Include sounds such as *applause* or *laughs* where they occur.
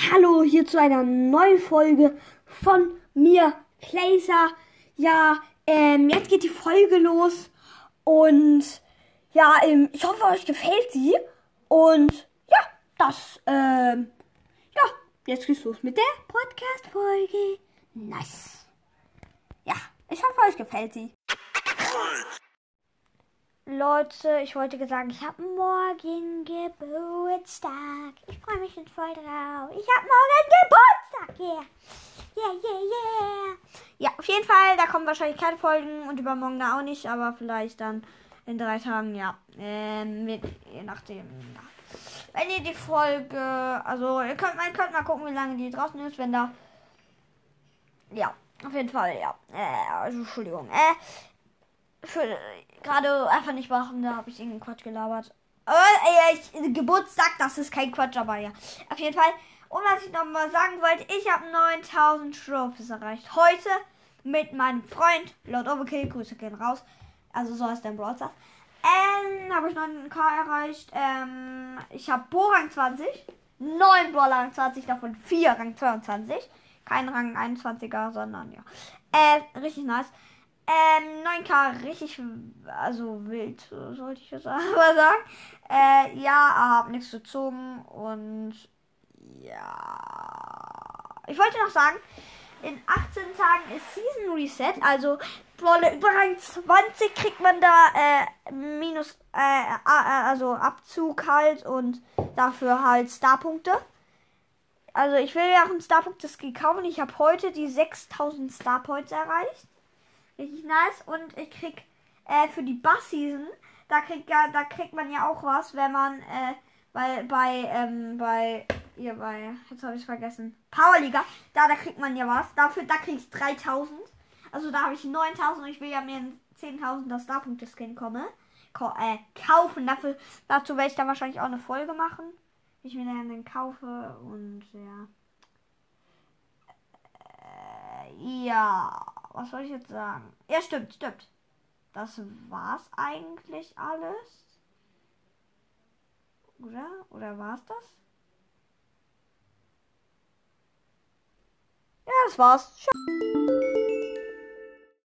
Hallo hier zu einer neuen Folge von mir, Placer. Ja, ähm, jetzt geht die Folge los und ja, ähm, ich hoffe, euch gefällt sie. Und ja, das, ähm, ja, jetzt geht's los mit der Podcast-Folge. Nice. Ja, ich hoffe, euch gefällt sie. Leute, ich wollte sagen, ich habe morgen Geburtstag. Ich freue mich schon voll drauf. Ich habe morgen Geburtstag. Yeah. Yeah, yeah, yeah. Ja, auf jeden Fall, da kommen wahrscheinlich keine Folgen und übermorgen da auch nicht, aber vielleicht dann in drei Tagen, ja. Ähm, je nachdem, ja. Wenn ihr die Folge, also ihr könnt, ihr könnt mal gucken, wie lange die draußen ist, wenn da. Ja, auf jeden Fall, ja. Äh, also, Entschuldigung. Äh, für gerade einfach nicht machen, da habe ich irgendeinen Quatsch gelabert. Aber äh, ich, Geburtstag, das ist kein Quatsch, aber ja. Auf jeden Fall. Und was ich nochmal sagen wollte, ich habe 9000 Trophies erreicht. Heute mit meinem Freund Lord Overkill. Grüße gehen raus. Also so heißt der Brawl Stars. Ähm, habe ich 9k erreicht. Ähm, ich habe Bo Rang 20. 9 Brawler Rang 20, davon 4 Rang 22. Kein Rang 21er, sondern ja. Äh, richtig nice. Ähm, 9K richtig, also wild, sollte ich jetzt *laughs* aber sagen. Äh, ja, hab nichts gezogen und ja. Ich wollte noch sagen, in 18 Tagen ist Season Reset, also Brawler über Rang 20 kriegt man da äh, minus, äh, also Abzug halt und dafür halt Starpunkte. Also ich will ja auch einen Starpunkt-Ski kaufen. Ich habe heute die 6000 Starpoints erreicht. Richtig nice. Und ich krieg äh, für die Bass-Season, da kriegt ja, da kriegt man ja auch was, wenn man äh, bei, bei, ähm, bei, hier bei, jetzt habe ich vergessen, Powerliga, da, da kriegt man ja was. Dafür, da krieg ich 3000. Also da habe ich 9000 und ich will ja mir einen 10.000er Starpunkte-Skin komme, äh, kaufen. Dafür, dazu werde ich dann wahrscheinlich auch eine Folge machen. Ich mir dann kaufe und ja. Äh, ja was soll ich jetzt sagen? Ja, stimmt, stimmt. Das war's eigentlich alles. Oder? Oder war's das? Ja, das war's. Ciao.